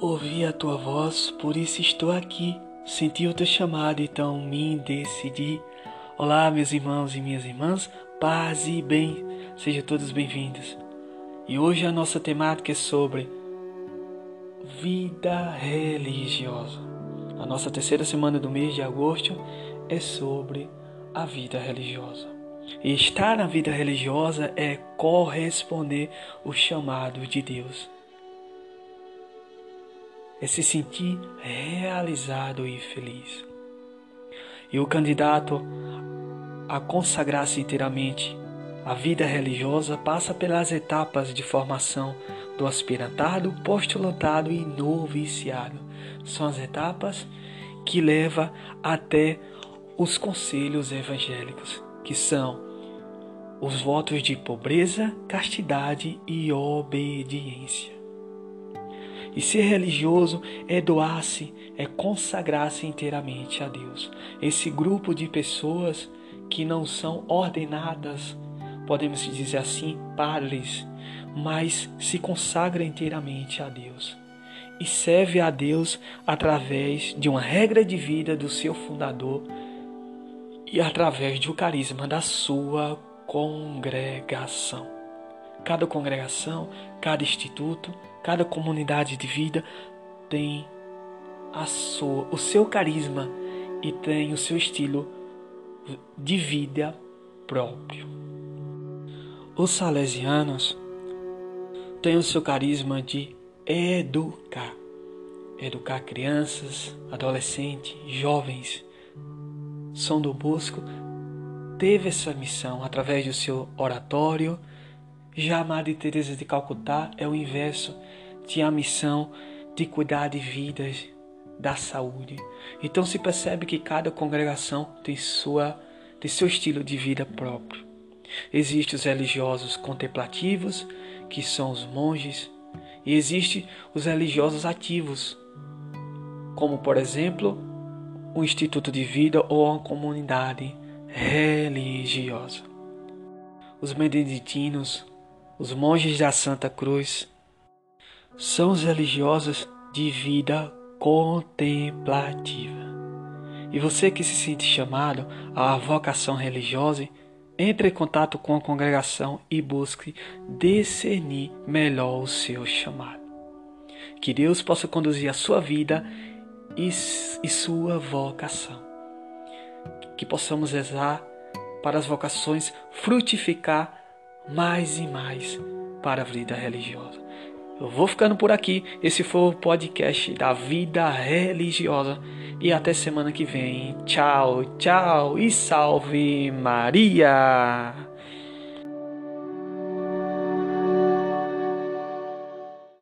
Ouvi a tua voz, por isso estou aqui. Senti o teu chamado, então me decidi. Olá, meus irmãos e minhas irmãs, paz e bem, sejam todos bem-vindos. E hoje a nossa temática é sobre vida religiosa. A nossa terceira semana do mês de agosto é sobre a vida religiosa. E estar na vida religiosa é corresponder o chamado de Deus. É se sentir realizado e feliz. E o candidato a consagrar-se inteiramente à vida religiosa passa pelas etapas de formação do aspirantado, postulantado e noviciado. São as etapas que levam até os conselhos evangélicos, que são os votos de pobreza, castidade e obediência. E ser religioso é doar-se, é consagrar-se inteiramente a Deus. Esse grupo de pessoas que não são ordenadas, podemos dizer assim, padres, mas se consagra inteiramente a Deus e serve a Deus através de uma regra de vida do seu fundador e através do carisma da sua congregação. Cada congregação, cada instituto, cada comunidade de vida tem a sua, o seu carisma e tem o seu estilo de vida próprio. Os salesianos têm o seu carisma de educar. Educar crianças, adolescentes, jovens são do Bosco teve essa missão através do seu oratório. Já a Madre Teresa de Calcutá é o inverso, tinha a missão de cuidar de vidas, da saúde. Então se percebe que cada congregação tem sua tem seu estilo de vida próprio. Existem os religiosos contemplativos, que são os monges, e existem os religiosos ativos, como por exemplo um instituto de vida ou uma comunidade religiosa. Os beneditinos, os monges da Santa Cruz, são os religiosos de vida contemplativa. E você que se sente chamado à vocação religiosa, entre em contato com a congregação e busque discernir melhor o seu chamado. Que Deus possa conduzir a sua vida e, e sua vocação. Que possamos rezar para as vocações frutificar mais e mais para a vida religiosa. Eu vou ficando por aqui. Esse foi o podcast da vida religiosa. E até semana que vem. Tchau, tchau e salve Maria!